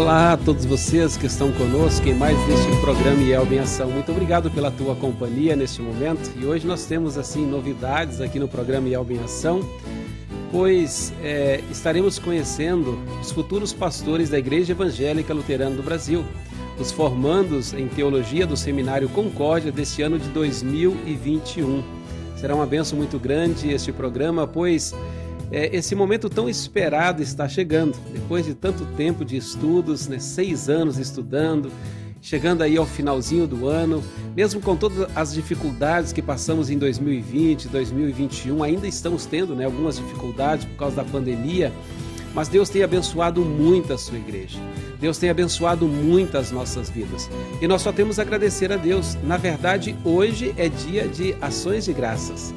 Olá a todos vocês que estão conosco em mais este programa Yelb em Ação. Muito obrigado pela tua companhia neste momento. E hoje nós temos assim novidades aqui no programa Yelb em Ação, pois é, estaremos conhecendo os futuros pastores da Igreja Evangélica Luterana do Brasil, os formandos em teologia do Seminário Concórdia deste ano de 2021. Será uma benção muito grande este programa, pois é, esse momento tão esperado está chegando. Depois de tanto tempo de estudos, né, seis anos estudando, chegando aí ao finalzinho do ano, mesmo com todas as dificuldades que passamos em 2020, 2021, ainda estamos tendo né, algumas dificuldades por causa da pandemia, mas Deus tem abençoado muito a sua igreja. Deus tem abençoado muito as nossas vidas. E nós só temos a agradecer a Deus. Na verdade, hoje é dia de ações de graças,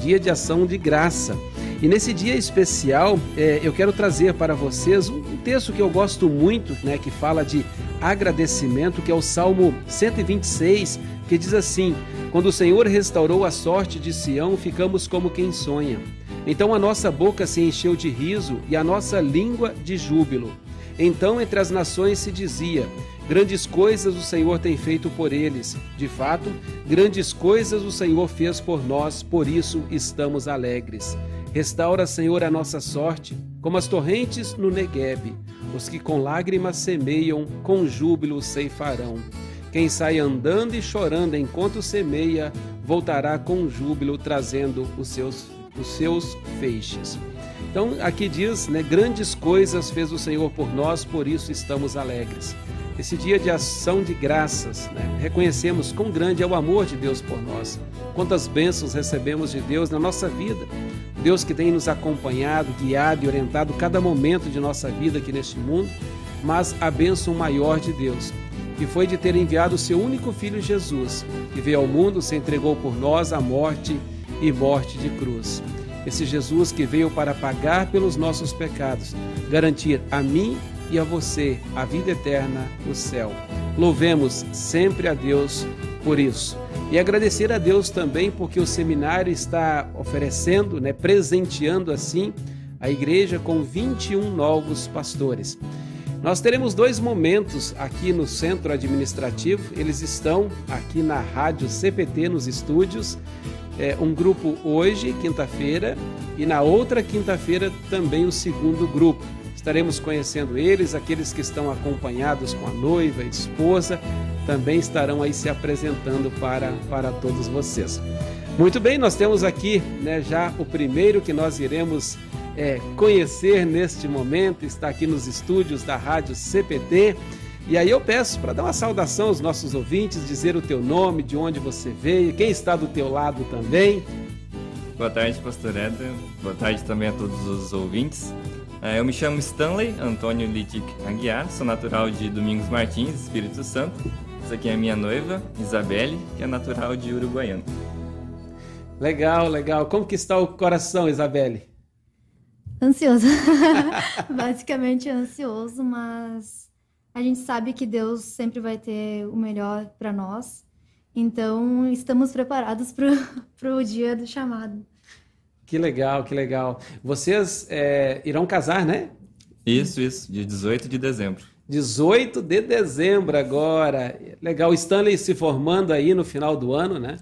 dia de ação de graça. E nesse dia especial, é, eu quero trazer para vocês um texto que eu gosto muito, né, que fala de agradecimento, que é o Salmo 126, que diz assim: Quando o Senhor restaurou a sorte de Sião, ficamos como quem sonha. Então a nossa boca se encheu de riso e a nossa língua de júbilo. Então entre as nações se dizia: Grandes coisas o Senhor tem feito por eles. De fato, grandes coisas o Senhor fez por nós, por isso estamos alegres. Restaura, Senhor, a nossa sorte, como as torrentes no Neguebe. Os que com lágrimas semeiam, com júbilo ceifarão. Quem sai andando e chorando enquanto semeia, voltará com júbilo, trazendo os seus, os seus feixes. Então, aqui diz, né, grandes coisas fez o Senhor por nós, por isso estamos alegres. Esse dia de ação de graças, né, reconhecemos quão grande é o amor de Deus por nós, quantas bênçãos recebemos de Deus na nossa vida. Deus que tem nos acompanhado, guiado e orientado cada momento de nossa vida aqui neste mundo, mas a bênção maior de Deus, que foi de ter enviado o seu único filho Jesus, que veio ao mundo, se entregou por nós à morte e morte de cruz. Esse Jesus que veio para pagar pelos nossos pecados, garantir a mim e a você a vida eterna, o céu. Louvemos sempre a Deus por isso. E agradecer a Deus também porque o seminário está oferecendo, né, presenteando assim a igreja com 21 novos pastores. Nós teremos dois momentos aqui no centro administrativo. Eles estão aqui na rádio CPT nos estúdios. É, um grupo hoje, quinta-feira, e na outra quinta-feira também o segundo grupo. Estaremos conhecendo eles, aqueles que estão acompanhados com a noiva e esposa, também estarão aí se apresentando para, para todos vocês. Muito bem, nós temos aqui né, já o primeiro que nós iremos é, conhecer neste momento, está aqui nos estúdios da Rádio CPT. E aí eu peço para dar uma saudação aos nossos ouvintes, dizer o teu nome, de onde você veio, quem está do teu lado também. Boa tarde, pastor Éder. Boa tarde também a todos os ouvintes. É, eu me chamo Stanley Antônio Litic Aguiar, sou natural de Domingos Martins, Espírito Santo. Essa aqui é a minha noiva, Isabelle, que é natural de Uruguaiana. Legal, legal. Como que está o coração, Isabelle? Ansioso. Basicamente ansioso, mas a gente sabe que Deus sempre vai ter o melhor para nós. Então, estamos preparados para o dia do chamado. Que legal, que legal. Vocês é, irão casar, né? Isso, isso, dia 18 de dezembro. 18 de dezembro agora. Legal, Stanley se formando aí no final do ano, né?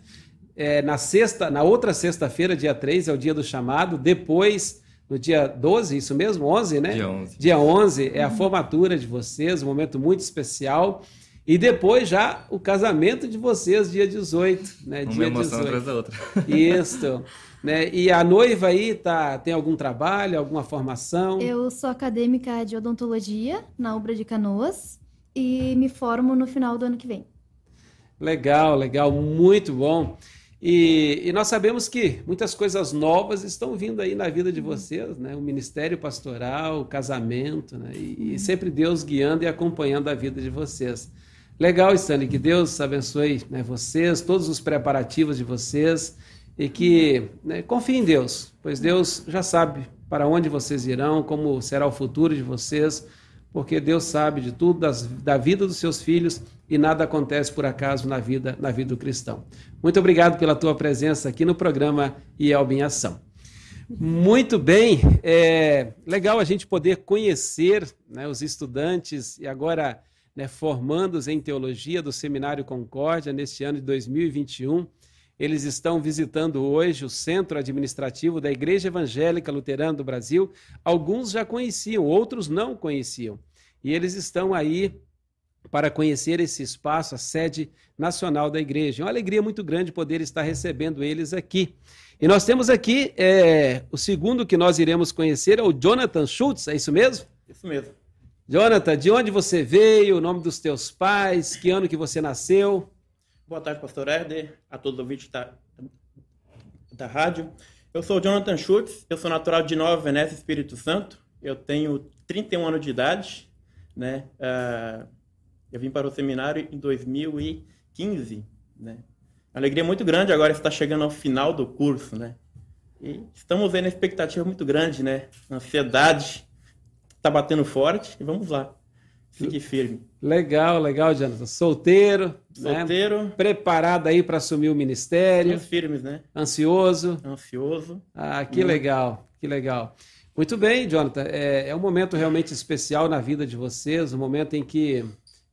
É, na sexta, na outra sexta-feira, dia 3, é o dia do chamado. Depois, no dia 12, isso mesmo? 11, né? Dia 11. Dia 11 é a formatura de vocês, um momento muito especial. E depois já o casamento de vocês, dia 18, né? Uma dia emoção 18. atrás da outra. Isso. Né? E a noiva aí tá, tem algum trabalho, alguma formação? Eu sou acadêmica de odontologia na Ubra de Canoas e me formo no final do ano que vem. Legal, legal, muito bom. E, e, nós sabemos que muitas coisas novas estão vindo aí na vida de vocês, né? O ministério pastoral, o casamento, né? E, e sempre Deus guiando e acompanhando a vida de vocês. Legal, Stanley, que Deus abençoe né, vocês, todos os preparativos de vocês e que né, confie em Deus, pois Deus já sabe para onde vocês irão, como será o futuro de vocês, porque Deus sabe de tudo das, da vida dos seus filhos e nada acontece por acaso na vida na vida do cristão. Muito obrigado pela tua presença aqui no programa IELB em Ação. Muito bem, é legal a gente poder conhecer né, os estudantes e agora né, formandos em teologia do Seminário Concórdia neste ano de 2021. Eles estão visitando hoje o centro administrativo da Igreja Evangélica Luterana do Brasil. Alguns já conheciam, outros não conheciam. E eles estão aí para conhecer esse espaço, a sede nacional da igreja. É uma alegria muito grande poder estar recebendo eles aqui. E nós temos aqui é, o segundo que nós iremos conhecer, é o Jonathan Schultz, é isso mesmo? Isso mesmo. Jonathan, de onde você veio, o nome dos teus pais, que ano que você nasceu? Boa tarde, pastor Herder, a todos os ouvintes da, da rádio. Eu sou Jonathan Schultz, eu sou natural de Nova Venécia, Espírito Santo. Eu tenho 31 anos de idade, né? Uh, eu vim para o seminário em 2015, né? alegria muito grande agora estar chegando ao final do curso, né? E estamos vendo a expectativa muito grande, né? Ansiedade está batendo forte e vamos lá. Fique firme. Legal, legal, Jonathan. Solteiro, né? Solteiro. Né? Preparado aí para assumir o ministério. Estamos firmes, né? Ansioso. Ansioso. Ah, que hum. legal, que legal. Muito bem, Jonathan. É, é um momento realmente especial na vida de vocês, um momento em que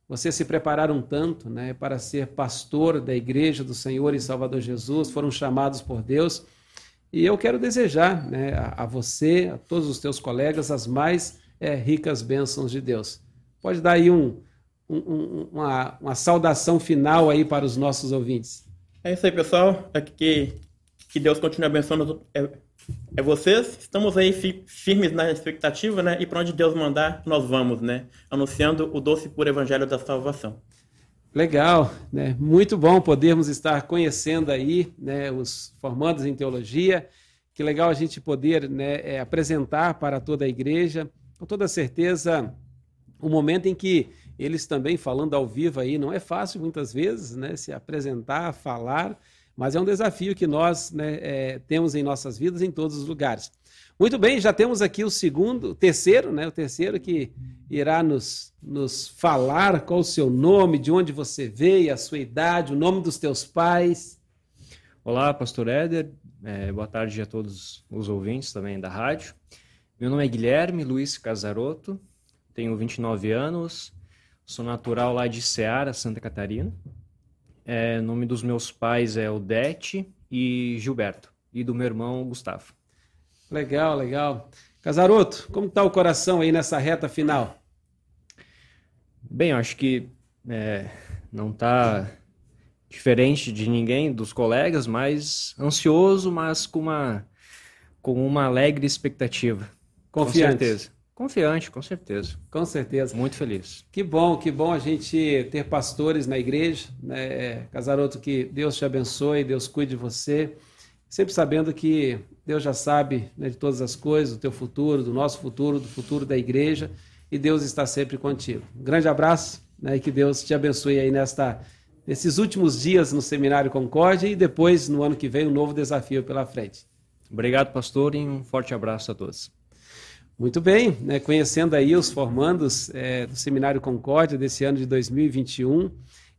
vocês se prepararam tanto né, para ser pastor da igreja do Senhor e Salvador Jesus, foram chamados por Deus. E eu quero desejar né, a, a, você, a todos os teus colegas, as mais é, ricas bênçãos de Deus. Pode dar aí um, um, uma, uma saudação final aí para os nossos ouvintes. É isso aí, pessoal. É que, que Deus continue abençoando é, é vocês. Estamos aí firmes na expectativa, né? E para onde Deus mandar, nós vamos, né? Anunciando o doce puro evangelho da salvação. Legal, né? Muito bom podermos estar conhecendo aí, né, os formandos em teologia. Que legal a gente poder, né, é, apresentar para toda a igreja. Com toda certeza, o momento em que eles também falando ao vivo aí não é fácil muitas vezes, né, se apresentar, falar mas é um desafio que nós né, é, temos em nossas vidas em todos os lugares. Muito bem, já temos aqui o segundo, o terceiro, né? O terceiro que irá nos, nos falar qual o seu nome, de onde você veio, a sua idade, o nome dos teus pais. Olá, pastor Éder. É, boa tarde a todos os ouvintes também da rádio. Meu nome é Guilherme Luiz Casaroto, tenho 29 anos, sou natural lá de Ceará, Santa Catarina. É, o nome dos meus pais é Odete e Gilberto. E do meu irmão, Gustavo. Legal, legal. Casaroto, como está o coração aí nessa reta final? Bem, acho que é, não está diferente de ninguém, dos colegas, mas ansioso, mas com uma, com uma alegre expectativa. Confiante. Com certeza. Confiante, com certeza. Com certeza. Muito feliz. Que bom, que bom a gente ter pastores na igreja. Né? Casaroto, que Deus te abençoe, Deus cuide de você. Sempre sabendo que Deus já sabe né, de todas as coisas, do teu futuro, do nosso futuro, do futuro da igreja. E Deus está sempre contigo. Um grande abraço né, e que Deus te abençoe aí nesta, nesses últimos dias no Seminário Concórdia e depois, no ano que vem, um novo desafio pela frente. Obrigado, pastor, e um forte abraço a todos. Muito bem, né, conhecendo aí os formandos é, do Seminário Concórdia desse ano de 2021,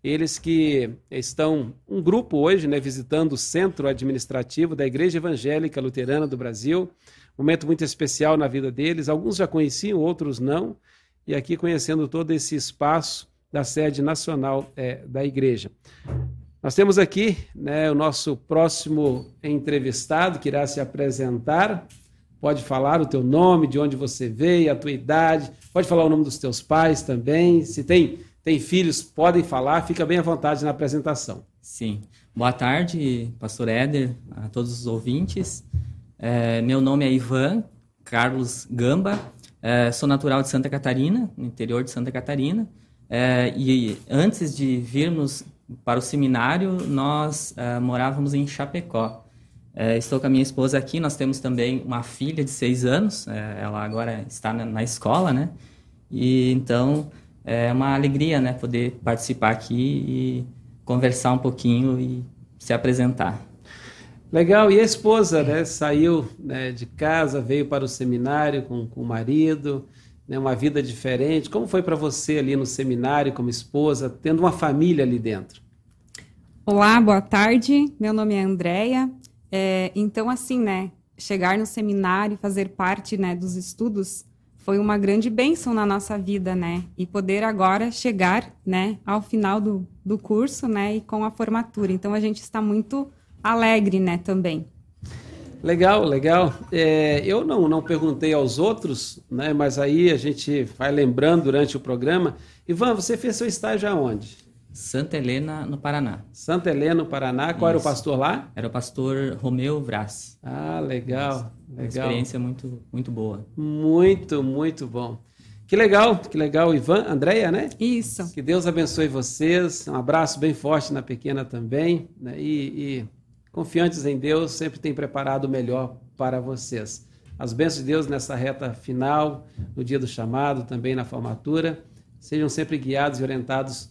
eles que estão, um grupo hoje, né, visitando o centro administrativo da Igreja Evangélica Luterana do Brasil, momento muito especial na vida deles, alguns já conheciam, outros não, e aqui conhecendo todo esse espaço da sede nacional é, da igreja. Nós temos aqui né, o nosso próximo entrevistado que irá se apresentar, Pode falar o teu nome, de onde você veio, a tua idade. Pode falar o nome dos teus pais também. Se tem, tem filhos, podem falar. Fica bem à vontade na apresentação. Sim. Boa tarde, pastor Éder, a todos os ouvintes. É, meu nome é Ivan Carlos Gamba. É, sou natural de Santa Catarina, no interior de Santa Catarina. É, e antes de virmos para o seminário, nós é, morávamos em Chapecó. É, estou com a minha esposa aqui, nós temos também uma filha de seis anos, é, ela agora está na, na, escola, né? E então é uma alegria, né, poder participar aqui e conversar um pouquinho e se apresentar. Legal, e a esposa, né, saiu né, de casa, veio para o seminário com, com o marido, né, uma vida diferente. Como foi para você ali no seminário como esposa, tendo uma família ali dentro? Olá, boa tarde. Meu nome é Andréia. É, então, assim, né? chegar no seminário e fazer parte né, dos estudos foi uma grande bênção na nossa vida, né? E poder agora chegar, né, ao final do, do curso, né, e com a formatura. Então a gente está muito alegre, né, também. Legal, legal. É, eu não, não perguntei aos outros, né, mas aí a gente vai lembrando durante o programa. Ivan, você fez seu estágio aonde? Santa Helena, no Paraná. Santa Helena, no Paraná. Qual Isso. era o pastor lá? Era o pastor Romeu Vraz. Ah, legal, legal. Uma experiência muito, muito boa. Muito, muito bom. Que legal, que legal, Ivan, Andréia, né? Isso. Que Deus abençoe vocês. Um abraço bem forte na pequena também. Né? E, e confiantes em Deus, sempre tem preparado o melhor para vocês. As bênçãos de Deus nessa reta final, no dia do chamado, também na formatura. Sejam sempre guiados e orientados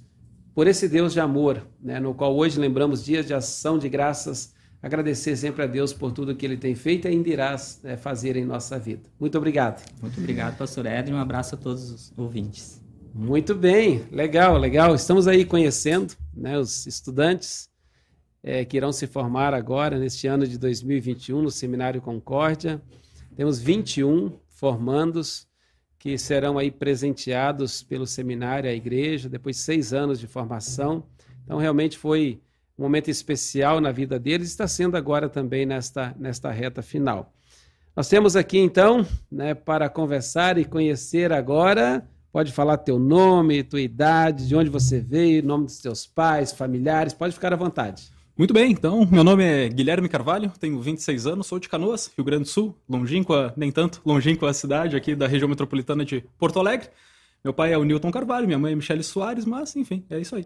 por esse Deus de amor, né, no qual hoje lembramos dias de ação de graças, agradecer sempre a Deus por tudo que Ele tem feito e ainda irá né, fazer em nossa vida. Muito obrigado. Muito obrigado, pastor Edson. Um abraço a todos os ouvintes. Muito bem, legal, legal. Estamos aí conhecendo né, os estudantes é, que irão se formar agora, neste ano de 2021, no Seminário Concórdia. Temos 21 formandos que serão aí presenteados pelo seminário, a igreja, depois de seis anos de formação. Então, realmente foi um momento especial na vida deles está sendo agora também nesta, nesta reta final. Nós temos aqui, então, né, para conversar e conhecer agora, pode falar teu nome, tua idade, de onde você veio, nome dos teus pais, familiares, pode ficar à vontade. Muito bem, então, meu nome é Guilherme Carvalho, tenho 26 anos, sou de Canoas, Rio Grande do Sul, longínqua, nem tanto, longínqua cidade aqui da região metropolitana de Porto Alegre. Meu pai é o Newton Carvalho, minha mãe é Michele Soares, mas enfim, é isso aí.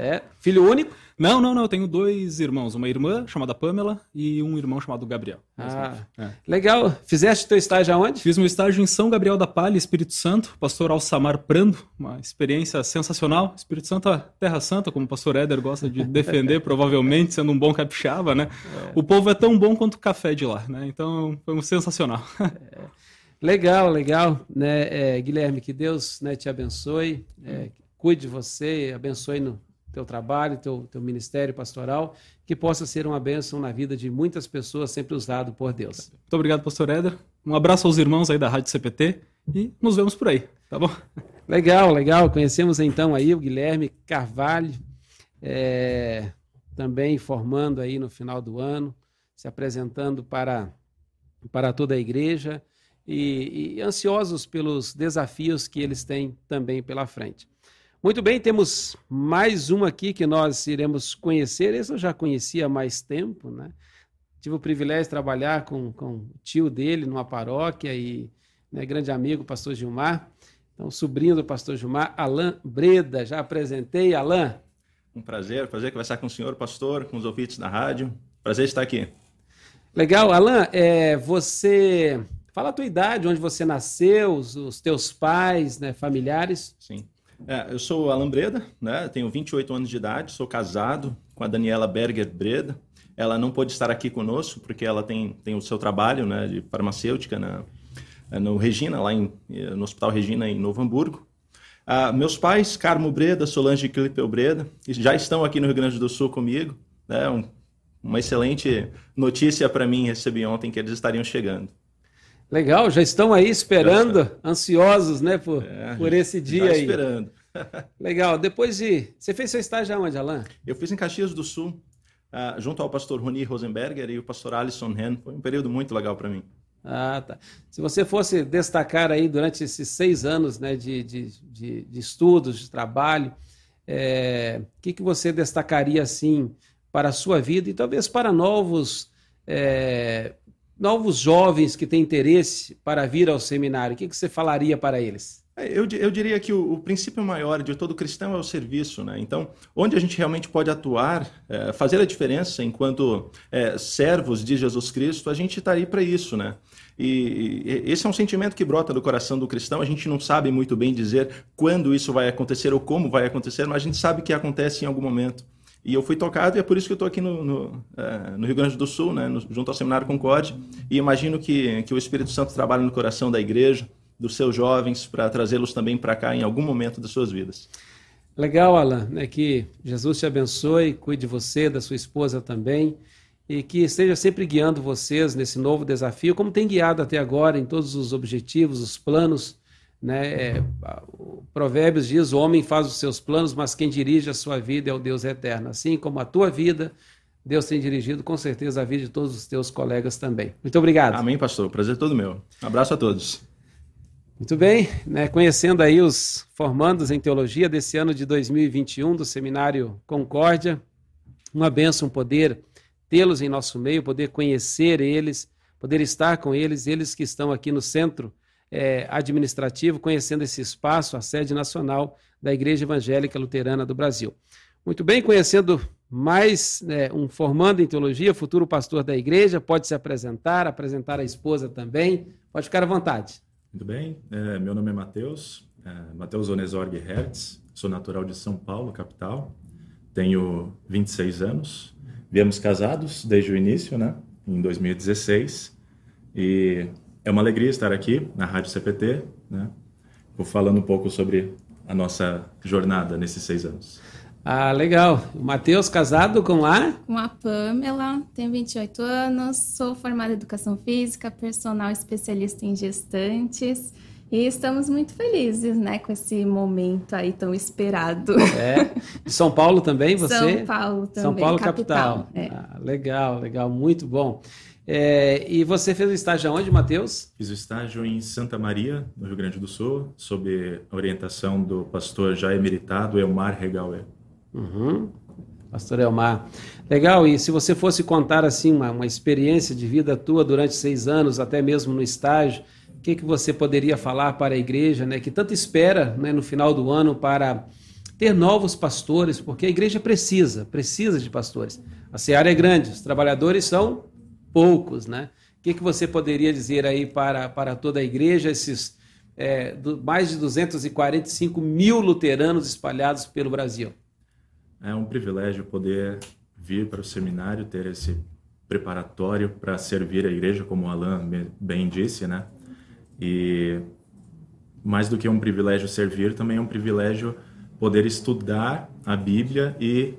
É, filho único? Não, não, não, eu tenho dois irmãos, uma irmã chamada Pamela e um irmão chamado Gabriel. Ah, é. legal. Fizeste teu estágio aonde? Fiz meu estágio em São Gabriel da Palha, Espírito Santo, pastor Alçamar Prando, uma experiência sensacional. Espírito Santo, é Terra Santa, como o pastor Éder gosta de defender, provavelmente, sendo um bom capixaba, né? É. O povo é tão bom quanto o café de lá, né? Então, foi um sensacional. É. Legal, legal, né, é, Guilherme, que Deus né, te abençoe, é, cuide de você, abençoe no teu trabalho, teu, teu ministério pastoral, que possa ser uma bênção na vida de muitas pessoas, sempre usado por Deus. Muito obrigado, pastor Éder. Um abraço aos irmãos aí da Rádio CPT e nos vemos por aí, tá bom? Legal, legal. Conhecemos então aí o Guilherme Carvalho, é, também formando aí no final do ano, se apresentando para, para toda a igreja e, e ansiosos pelos desafios que eles têm também pela frente. Muito bem, temos mais uma aqui que nós iremos conhecer. Esse eu já conhecia há mais tempo, né? Tive o privilégio de trabalhar com, com o tio dele numa paróquia e né, grande amigo, pastor Gilmar. Então, sobrinho do pastor Gilmar, Alain Breda. Já apresentei, Alain. Um prazer, prazer conversar com o senhor, pastor, com os ouvintes da rádio. Prazer estar aqui. Legal, Alain, é, você Fala a tua idade, onde você nasceu, os, os teus pais, né, familiares. Sim. É, eu sou Alan Breda, né? tenho 28 anos de idade, sou casado com a Daniela Berger Breda. Ela não pôde estar aqui conosco porque ela tem, tem o seu trabalho né, de farmacêutica na, no Regina, lá em, no Hospital Regina, em Novo Hamburgo. Ah, meus pais, Carmo Breda, Solange Clipel Breda, já estão aqui no Rio Grande do Sul comigo. Né? Um, uma excelente notícia para mim recebi ontem que eles estariam chegando. Legal, já estão aí esperando, ansiosos, né, por, é, por esse dia já aí. esperando. Legal. Depois de. Você fez seu estágio aonde, Alain? Eu fiz em Caxias do Sul, uh, junto ao pastor Roni Rosenberger e o pastor Alisson Hen. Foi um período muito legal para mim. Ah, tá. Se você fosse destacar aí durante esses seis anos né, de, de, de, de estudos, de trabalho, é, o que, que você destacaria assim para a sua vida e talvez para novos é, novos jovens que têm interesse para vir ao seminário, o que, que você falaria para eles? É, eu, eu diria que o, o, princípio maior de todo cristão é o serviço, né? Então, onde a gente realmente pode atuar, é, fazer a diferença enquanto é, servos de Jesus Cristo, a gente está aí para isso, né? E, e esse é um sentimento que brota do coração do cristão. A gente não sabe muito bem dizer quando isso vai acontecer ou como vai acontecer, mas a gente sabe que acontece em algum momento. E eu fui tocado e é por isso que eu estou aqui no, no, é, no, Rio Grande do Sul, né, no, junto ao Seminário Concorde. E imagino que, que o Espírito Santo trabalha no coração da igreja, dos seus jovens, para trazê-los também para cá em algum momento das suas vidas. Legal, Alan, né, que Jesus te abençoe, cuide de você, da sua esposa também. e que esteja sempre guiando vocês nesse novo desafio, como tem guiado até agora em todos os objetivos, os planos. Né? É, o Provérbios diz: o homem faz os seus planos, mas quem dirige a sua vida é o Deus eterno. Assim como a tua vida, Deus tem dirigido com certeza a vida de todos os teus colegas também. Muito obrigado. Amém, pastor. Prazer todo meu. Um abraço a todos. Muito bem, né, conhecendo aí os formandos em teologia desse ano de 2021 do Seminário Concórdia, uma benção poder tê-los em nosso meio, poder conhecer eles, poder estar com eles, eles que estão aqui no centro é, administrativo, conhecendo esse espaço, a sede nacional da Igreja Evangélica Luterana do Brasil. Muito bem, conhecendo mais né, um formando em teologia, futuro pastor da igreja, pode se apresentar, apresentar a esposa também, pode ficar à vontade. Muito bem, é, meu nome é Matheus, é, Matheus Onesorg Hertz, sou natural de São Paulo, capital, tenho 26 anos, Viemos casados desde o início, né? Em 2016. E é uma alegria estar aqui na Rádio CPT, né? Vou falando um pouco sobre a nossa jornada nesses seis anos. Ah, legal. O Matheus, casado com a? Com a Pamela, tenho 28 anos, sou formada em Educação Física, personal especialista em gestantes e estamos muito felizes, né, com esse momento aí tão esperado. É. De São Paulo também, você? São Paulo também. São Paulo, capital. capital. É. Ah, legal, legal, muito bom. É, e você fez o estágio aonde, Matheus? Fiz o estágio em Santa Maria, no Rio Grande do Sul, sob a orientação do pastor já emeritado Elmar Regauer. Uhum. Pastor Elmar. Legal, e se você fosse contar assim uma, uma experiência de vida tua durante seis anos, até mesmo no estágio, o que, que você poderia falar para a igreja, né, que tanto espera né, no final do ano para ter novos pastores, porque a igreja precisa, precisa de pastores. A seara é grande, os trabalhadores são poucos, né? O que, que você poderia dizer aí para, para toda a igreja, esses é, do, mais de 245 mil luteranos espalhados pelo Brasil? É um privilégio poder vir para o seminário, ter esse preparatório para servir a igreja, como o Alan bem disse, né? E mais do que um privilégio servir, também é um privilégio poder estudar a Bíblia e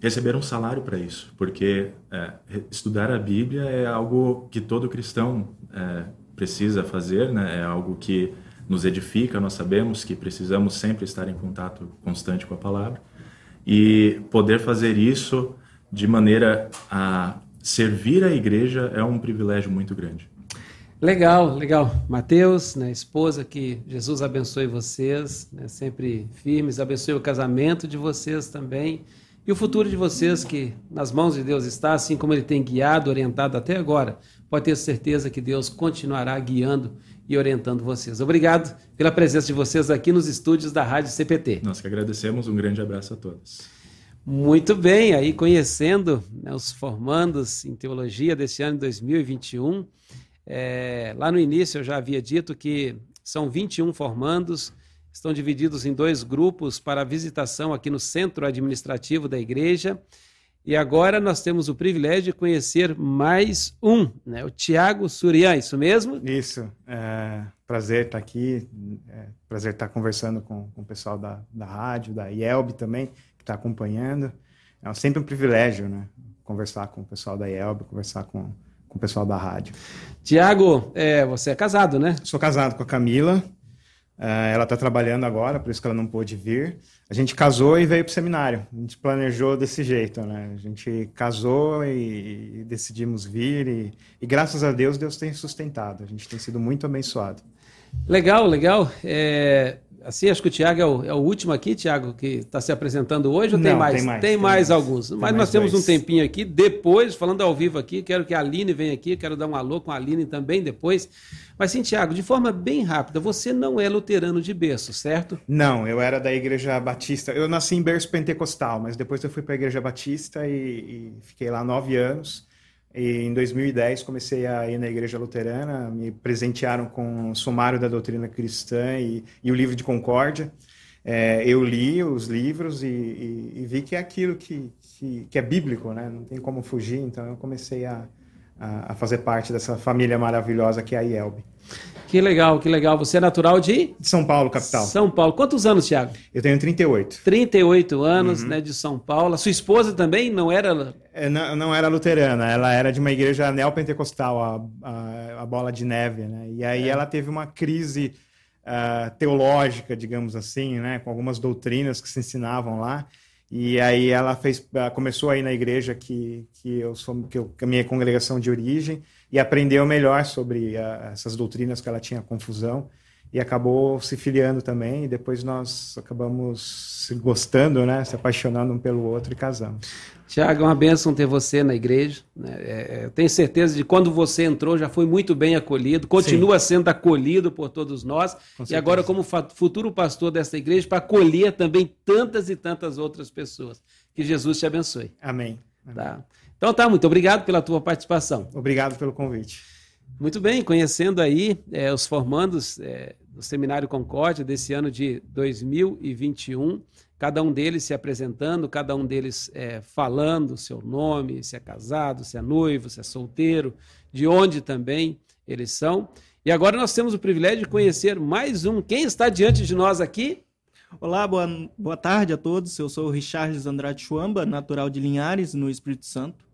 receber um salário para isso, porque é, estudar a Bíblia é algo que todo cristão é, precisa fazer, né? É algo que nos edifica. Nós sabemos que precisamos sempre estar em contato constante com a palavra e poder fazer isso de maneira a servir a igreja é um privilégio muito grande. Legal, legal. Mateus, né, esposa, que Jesus abençoe vocês, né, sempre firmes, abençoe o casamento de vocês também e o futuro de vocês que nas mãos de Deus está, assim como Ele tem guiado, orientado até agora. Pode ter certeza que Deus continuará guiando e orientando vocês. Obrigado pela presença de vocês aqui nos estúdios da Rádio CPT. Nós que agradecemos, um grande abraço a todos. Muito bem, aí conhecendo né, os formandos em teologia desse ano de 2021. É, lá no início eu já havia dito que são 21 formandos, estão divididos em dois grupos para visitação aqui no centro administrativo da igreja. E agora nós temos o privilégio de conhecer mais um, né? o Tiago Surian, isso mesmo? Isso, é, prazer estar aqui, é, prazer estar conversando com, com o pessoal da, da rádio, da IELB também, que está acompanhando. É sempre um privilégio, né? Conversar com o pessoal da IELB, conversar com, com o pessoal da rádio. Tiago, é, você é casado, né? Sou casado com a Camila. Uh, ela está trabalhando agora, por isso que ela não pôde vir. A gente casou e veio para o seminário. A gente planejou desse jeito, né? A gente casou e, e decidimos vir e, e, graças a Deus Deus tem sustentado. A gente tem sido muito abençoado. Legal, legal. É, Assim, acho que o Tiago é o, é o último aqui, Tiago, que está se apresentando hoje, ou Não, tem mais? Tem mais, tem tem mais, mais alguns. tem Mas mais nós temos dois. um tempinho aqui. Depois, falando ao vivo aqui, quero que a Aline venha aqui, quero dar um alô com a Aline também depois. Mas sim, Tiago, de forma bem rápida, você não é luterano de berço, certo? Não, eu era da Igreja Batista. Eu nasci em berço pentecostal, mas depois eu fui para a Igreja Batista e, e fiquei lá nove anos. E em 2010 comecei a ir na Igreja Luterana, me presentearam com o Sumário da Doutrina Cristã e, e o Livro de Concórdia. É, eu li os livros e, e, e vi que é aquilo que, que, que, é bíblico, né? não tem como fugir, então eu comecei a, a, a fazer parte dessa família maravilhosa que é a IELB. Que legal, que legal. Você é natural de? De São Paulo, capital. São Paulo. Quantos anos, Thiago? Eu tenho 38. 38 anos, né, de São Paulo. A sua esposa também não era... É, não, não era luterana, ela era de uma igreja neopentecostal, a, a, a Bola de Neve, né? E aí ela teve uma crise ah, teológica, digamos assim, né? Com algumas doutrinas que se ensinavam lá. E aí ela fez, ah, começou aí na igreja que, que eu sou, que, eu, que a minha congregação de origem e aprendeu melhor sobre ah, essas doutrinas que ela tinha confusão e acabou se filiando também e depois nós acabamos se gostando, né, se apaixonando um pelo outro e casamos. Tiago, é uma bênção ter você na igreja. né? É, é, eu tenho certeza de que quando você entrou já foi muito bem acolhido, continua sendo acolhido por todos nós. E agora, como futuro pastor desta igreja, para acolher também tantas e tantas outras pessoas. Que Jesus te abençoe. Amém. Tá? Então tá, muito obrigado pela tua participação. Obrigado pelo convite. Muito bem, conhecendo aí eh, os formandos eh, do Seminário Concórdia desse ano de 2021, cada um deles se apresentando, cada um deles eh, falando o seu nome, se é casado, se é noivo, se é solteiro, de onde também eles são. E agora nós temos o privilégio de conhecer mais um. Quem está diante de nós aqui? Olá, boa, boa tarde a todos. Eu sou o Richardes Andrade Chuamba, natural de Linhares, no Espírito Santo.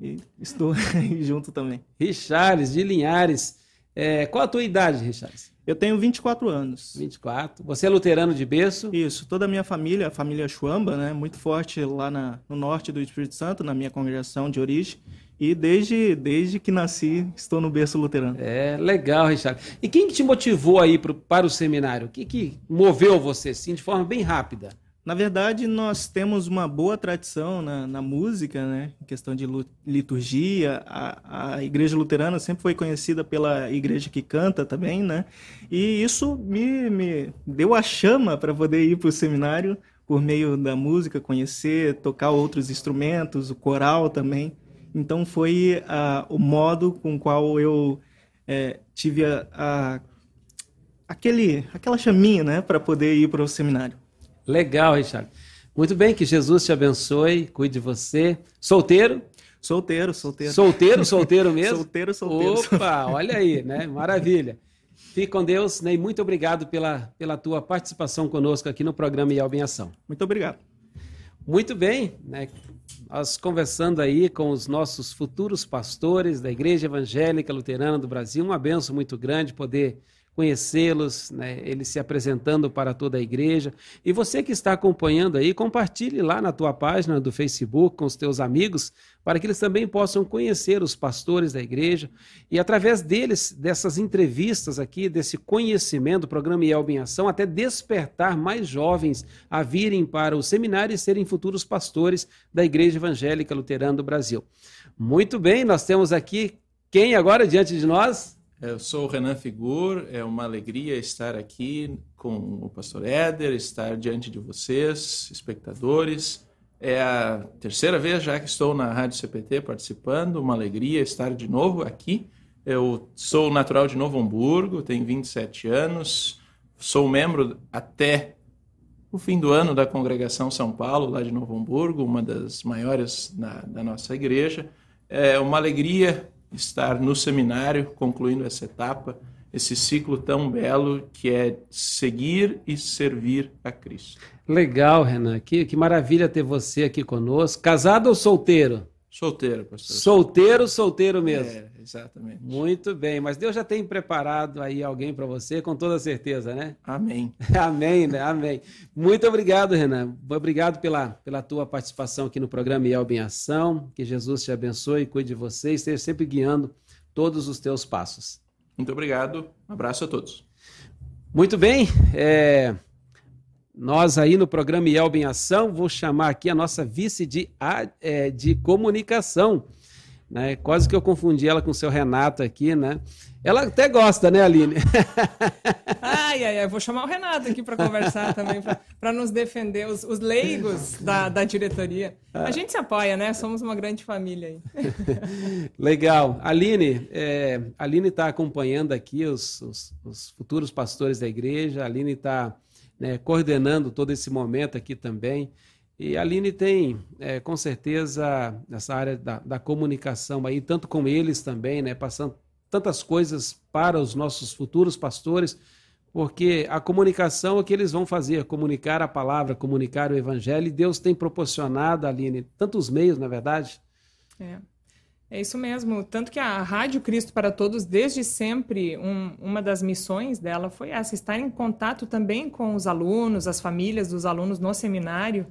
E estou aí junto também. Richardes, de Linhares. Eh, qual a tua idade, Richardes? Eu tenho 24 anos. 24. Você é luterano de berço? Isso, toda a minha família, a família Chuamba, né, muito forte lá na- no norte do Espírito Santo, na minha congregação de origem. E desde, desde que nasci, estou no berço luterano. É, legal, Richard. E quem que te motivou aí pro, para o seminário? O que, que moveu você, assim, de forma bem rápida? Na verdade, nós temos uma boa tradição na, na música, né? Em questão de liturgia. A, a igreja luterana sempre foi conhecida pela igreja que canta também, né? E isso me, me deu a chama para poder ir para o seminário por meio da música, conhecer, tocar outros instrumentos, o coral também. Então foi o modo com qual eu eh, tive a, a- aquele, aquela chaminha, né? Para poder ir para o seminário. Legal, Richard. Muito bem, que Jesus te abençoe, cuide de você. Solteiro? Solteiro, solteiro. Solteiro, solteiro mesmo? Solteiro, solteiro. Opa, olha aí, né? Maravilha. Fique com Deus, né? E muito obrigado pela, pela tua participação conosco aqui no programa Yelba em Ação. Muito obrigado. Muito bem, né? Nós conversando aí com os nossos futuros pastores da Igreja Evangélica Luterana do Brasil, uma benção muito grande poder conhecê-los, né? eles se apresentando para toda a igreja. E você que está acompanhando aí, compartilhe lá na tua página do Facebook com os teus amigos, para que eles também possam conhecer os pastores da igreja e através deles, dessas entrevistas aqui, desse conhecimento do programa Yelba em Ação, até despertar mais jovens a virem para o seminário e serem futuros pastores da Igreja Evangélica Luterana do Brasil. Muito bem, nós temos aqui quem agora diante de nós? Eu sou o Renan Figur, é uma alegria estar aqui com o pastor Éder, estar diante de vocês, espectadores. É a terceira vez já que estou na Rádio CPT participando, uma alegria estar de novo aqui. Eu sou natural de Novo Hamburgo, tenho 27 anos, sou membro até o fim do ano da Congregação São Paulo, lá de Novo Hamburgo, uma das maiores da, da nossa igreja. É uma alegria estar no seminário, concluindo essa etapa, esse ciclo tão belo que é seguir e servir a Cristo. Legal, Renan. Que, que maravilha ter você aqui conosco. Casado ou solteiro? Solteiro, pastor. Solteiro, solteiro mesmo. É, exatamente. Muito bem, mas Deus já tem preparado aí alguém para você, com toda certeza, né? Amém. Amém, né? Amém. Muito obrigado, Renan. Obrigado pela, pela tua participação aqui no programa Yelba em Ação. Que Jesus te abençoe, cuide de você e esteja sempre guiando todos os teus passos. Muito obrigado. Um abraço a todos. Muito bem. é, Nós aí no programa Yelba em Ação, vou chamar aqui a nossa vice de, é, de comunicação. Né? Quase que eu confundi ela com o seu Renato aqui, né? Ela até gosta, né, Aline? Ai, ai, ai, vou chamar o Renato aqui para conversar também, para nos defender, os, os leigos da, da diretoria. A gente se apoia, né? Somos uma grande família aí. Legal. Aline, é, Aline está acompanhando aqui os, os- os futuros pastores da igreja, a Aline está coordenando todo esse momento aqui também. E a Aline tem, é, com certeza, nessa área da, da comunicação aí, tanto com eles também, né, passando tantas coisas para os nossos futuros pastores, porque a comunicação é o que eles vão fazer, comunicar a palavra, comunicar o evangelho, e Deus tem proporcionado, Aline, tantos meios, na verdade. É. É isso mesmo. Tanto que a Rádio Cristo para Todos, desde sempre, um, uma das missões dela foi essa: estar em contato também com os alunos, as famílias dos alunos no seminário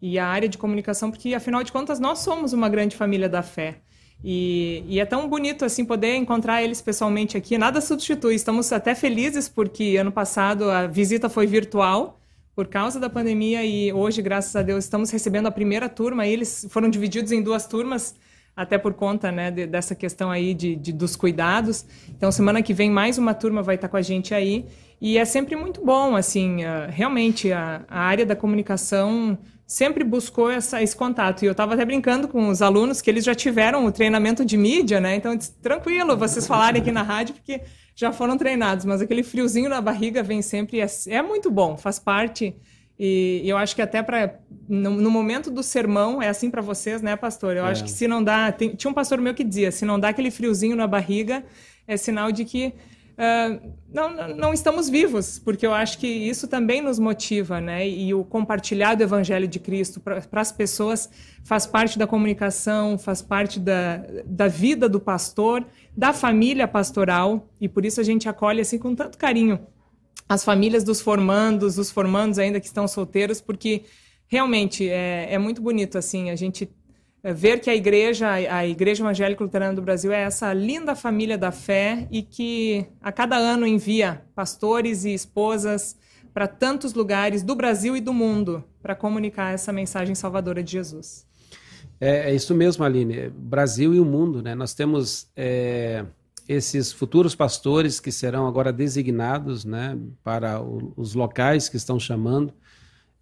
e a área de comunicação, porque afinal de contas nós somos uma grande família da fé. E, e, é tão bonito assim poder encontrar eles pessoalmente aqui. Nada substitui. Estamos até felizes porque ano passado a visita foi virtual por causa da pandemia e hoje, graças a Deus, estamos recebendo a primeira turma. Eles foram divididos em duas turmas até por conta né, de, dessa questão aí de, de, dos cuidados. Então, semana que vem mais uma turma vai estar com a gente aí. E é sempre muito bom, assim, uh, realmente a, a, área da comunicação sempre buscou essa, esse contato. E eu estava até brincando com os alunos que eles já tiveram o treinamento de mídia, né? Então, disse, tranquilo vocês falarem aqui na rádio, porque já foram treinados, mas aquele friozinho na barriga vem sempre, é, é muito bom, faz parte e eu acho que até para no, no, momento do sermão é assim para vocês, né, pastor? Eu é. acho que se não dá, tem, tinha um pastor meu que dizia, se não dá aquele friozinho na barriga, é sinal de que uh, não, não estamos vivos, porque eu acho que isso também nos motiva, né? E o compartilhar do Evangelho de Cristo para as pessoas faz parte da comunicação, faz parte da, da vida do pastor, da família pastoral, e por isso a gente acolhe assim com tanto carinho as famílias dos formandos, os formandos ainda que estão solteiros, porque realmente é, é muito bonito assim a gente é, ver que a igreja, a Igreja Evangélica Luterana do Brasil é essa linda família da fé e que a cada ano envia pastores e esposas para tantos lugares do Brasil e do mundo para comunicar essa mensagem salvadora de Jesus. É, é, isso mesmo, Aline. Brasil e o mundo, né? Nós temos é, esses futuros pastores que serão agora designados né, para o, os locais que estão chamando.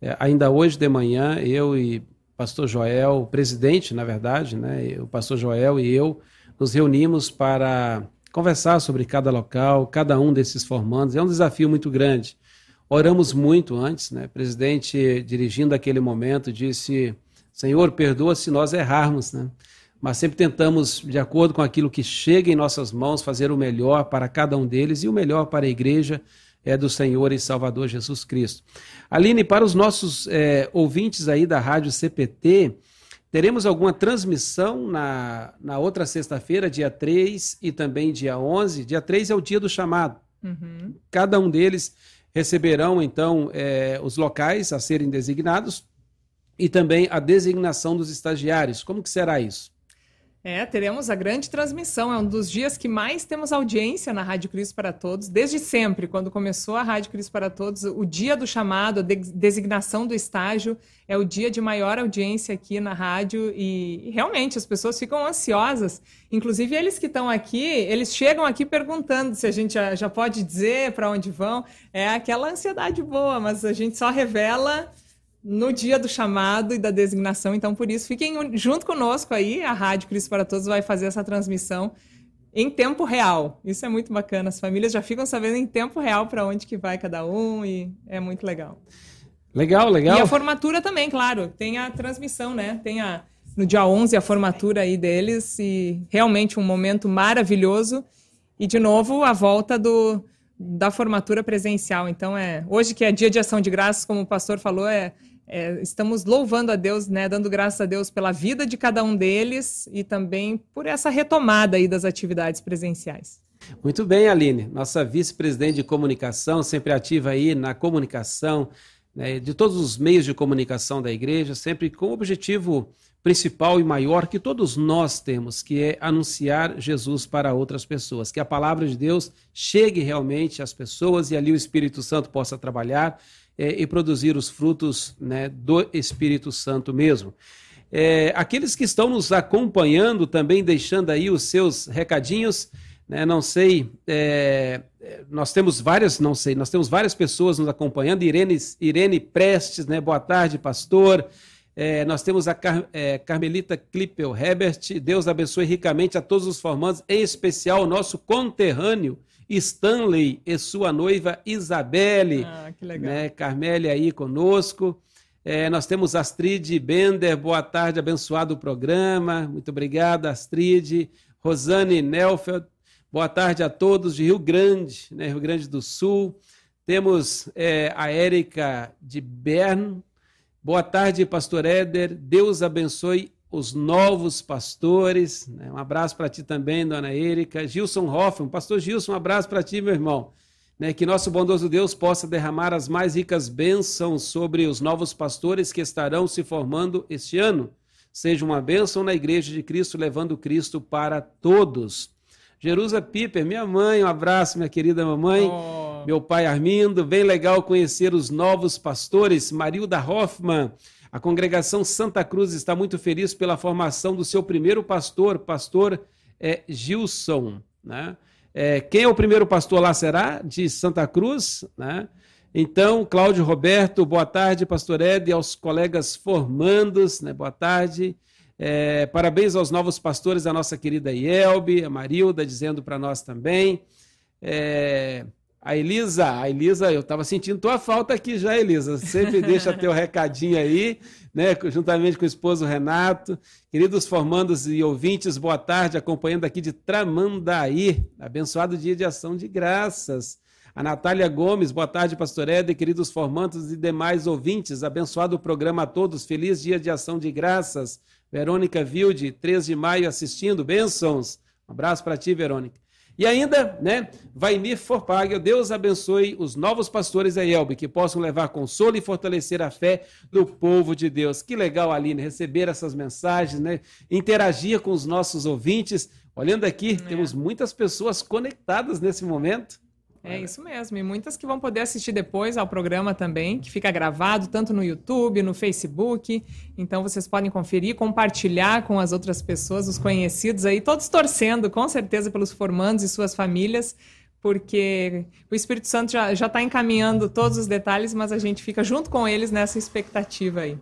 É, ainda hoje de manhã, eu e pastor Joel, o presidente, na verdade, né, o pastor Joel e eu nos reunimos para conversar sobre cada local, cada um desses formandos. É um desafio muito grande. Oramos muito antes, né? O presidente, dirigindo aquele momento, disse: Senhor, perdoa se nós errarmos, né? Mas sempre tentamos, de acordo com aquilo que chega em nossas mãos, fazer o melhor para cada um deles e o melhor para a igreja é do Senhor e Salvador Jesus Cristo. Aline, para os nossos é, ouvintes aí da Rádio CPT, teremos alguma transmissão na, na outra sexta-feira, dia 3 e também dia 11. Dia 3 é o dia do chamado. Uhum. Cada um deles receberão, então, é, os locais a serem designados e também a designação dos estagiários. Como que será isso? É, teremos a grande transmissão. É um dos dias que mais temos audiência na Rádio Cristo para Todos, desde sempre. Quando começou a Rádio Cristo para Todos, o dia do chamado, a designação do estágio, é o dia de maior audiência aqui na rádio e realmente as pessoas ficam ansiosas. Inclusive, eles que estão aqui, eles chegam aqui perguntando se a gente já, já pode dizer para onde vão. É aquela ansiedade boa, mas a gente só revela no dia do chamado e da designação. Então, por isso, fiquem junto conosco aí. A Rádio Cristo para Todos vai fazer essa transmissão em tempo real. Isso é muito bacana. As famílias já ficam sabendo em tempo real para onde que vai cada um e é muito legal. Legal, legal. E a formatura também, claro. Tem a transmissão, né? Tem a no dia 11 a formatura aí deles e realmente um momento maravilhoso. E de novo a volta do da formatura presencial. Então é hoje que é dia de ação de graças, como o pastor falou, é é, estamos louvando a Deus, né, dando graças a Deus pela vida de cada um deles e também por essa retomada aí das atividades presenciais. Muito bem, Aline, nossa vice-presidente de comunicação, sempre ativa aí na comunicação, né, de todos os meios de comunicação da igreja, sempre com o objetivo principal e maior que todos nós temos, que é anunciar Jesus para outras pessoas, que a palavra de Deus chegue realmente às pessoas e ali o Espírito Santo possa trabalhar é, e produzir os frutos né, do Espírito Santo mesmo. É, aqueles que estão nos acompanhando, também deixando aí os seus recadinhos, né, não sei, é, nós temos várias, não sei, nós temos várias pessoas nos acompanhando, Irene, Irene Prestes, né, boa tarde, pastor, é, nós temos a Car, é, Carmelita Klippel Hebert, Deus abençoe ricamente a todos os formandos, em especial o nosso conterrâneo, Stanley e sua noiva Isabelle. Ah, que legal. Né? Carmélia aí conosco. É, nós temos Astrid Bender, boa tarde, abençoado o programa. Muito obrigado, Astrid. Rosane Nelfeld, Boa tarde a todos de Rio Grande, né, Rio Grande do Sul. Temos é, a Érica de Bern. Boa tarde, pastor Éder. Deus abençoe os novos pastores. Né? Um abraço para ti também, dona Érica. Gilson Hoffman, pastor Gilson, um abraço para ti, meu irmão. Né? Que nosso bondoso Deus possa derramar as mais ricas bênçãos sobre os novos pastores que estarão se formando este ano. Seja uma bênção na Igreja de Cristo, levando Cristo para todos. Jerusa Piper, minha mãe, um abraço, minha querida mamãe. Oh meu pai Armindo. Bem legal conhecer os novos pastores. Marilda Hoffman. A congregação Santa Cruz está muito feliz pela formação do seu primeiro pastor, pastor é, Gilson. Né? É, quem é o primeiro pastor lá será? De Santa Cruz. Né? Então, Cláudio Roberto, boa tarde, pastor Ed, aos colegas formandos, né? boa tarde. É, parabéns aos novos pastores da nossa querida Ielbe, a Marilda, dizendo para nós também. É, a Elisa, a Elisa, eu estava sentindo tua falta aqui já, Elisa. Sempre deixa teu recadinho aí, né? Juntamente com o esposo Renato. Queridos formandos e ouvintes, boa tarde, acompanhando aqui de Tramandaí. Abençoado dia de ação de graças. A Natália Gomes, boa tarde, pastor Éder, queridos formandos e demais ouvintes. Abençoado o programa a todos. Feliz dia de ação de graças. Verônica Vilde, 3 de maio, assistindo. Bênçãos. Um abraço para ti, Verônica. E ainda, né, Vaimir Forpagel, Deus abençoe os novos pastores da Elbe, que possam levar consolo e fortalecer a fé do povo de Deus. Que legal, Aline, receber essas mensagens, né, interagir com os nossos ouvintes. Olhando aqui, é. temos muitas pessoas conectadas nesse momento. É isso mesmo. E muitas que vão poder assistir depois ao programa também, que fica gravado tanto no YouTube, no Facebook. Então vocês podem conferir, compartilhar com as outras pessoas, os conhecidos aí, todos torcendo com certeza pelos formandos e suas famílias, porque o Espírito Santo já está encaminhando todos os detalhes, mas a gente fica junto com eles nessa expectativa aí.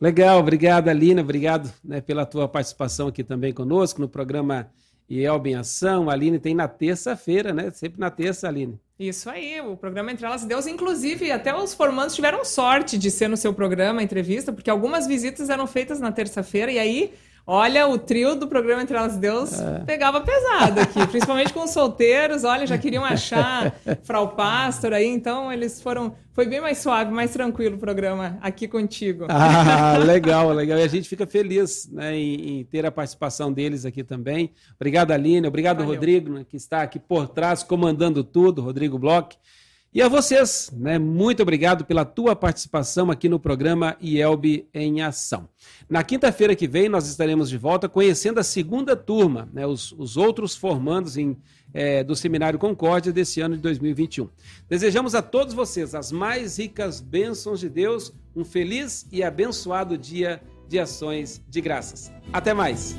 Legal, obrigado, Alina, obrigado né, pela tua participação aqui também conosco no programa e Elba em Ação. A Aline tem na terça-feira, né? Sempre na terça, Aline. Isso aí, o programa Entre Elas e Deus. Inclusive, até os formandos tiveram sorte de ser no seu programa, entrevista, porque algumas visitas eram feitas na terça-feira e aí Olha, o trio do programa Entre Elas e Deus é. pegava pesado aqui, principalmente com os solteiros. Olha, já queriam achar Frau Pastor aí, então eles foram. Foi bem mais suave, mais tranquilo o programa aqui contigo. Ah, legal, legal. E a gente fica feliz né, em, em, ter a participação deles aqui também. Obrigado, Aline. Obrigado, Valeu. Rodrigo, né, que está aqui por trás, comandando tudo, Rodrigo Bloch. E a vocês, né, muito obrigado pela tua participação aqui no programa IELB em Ação. Na quinta-feira que vem, nós estaremos de volta conhecendo a segunda turma, né, os, os outros formandos em, é, do Seminário Concórdia desse ano de 2021. Desejamos a todos vocês as mais ricas bênçãos de Deus, um feliz e abençoado dia de ações de graças. Até mais!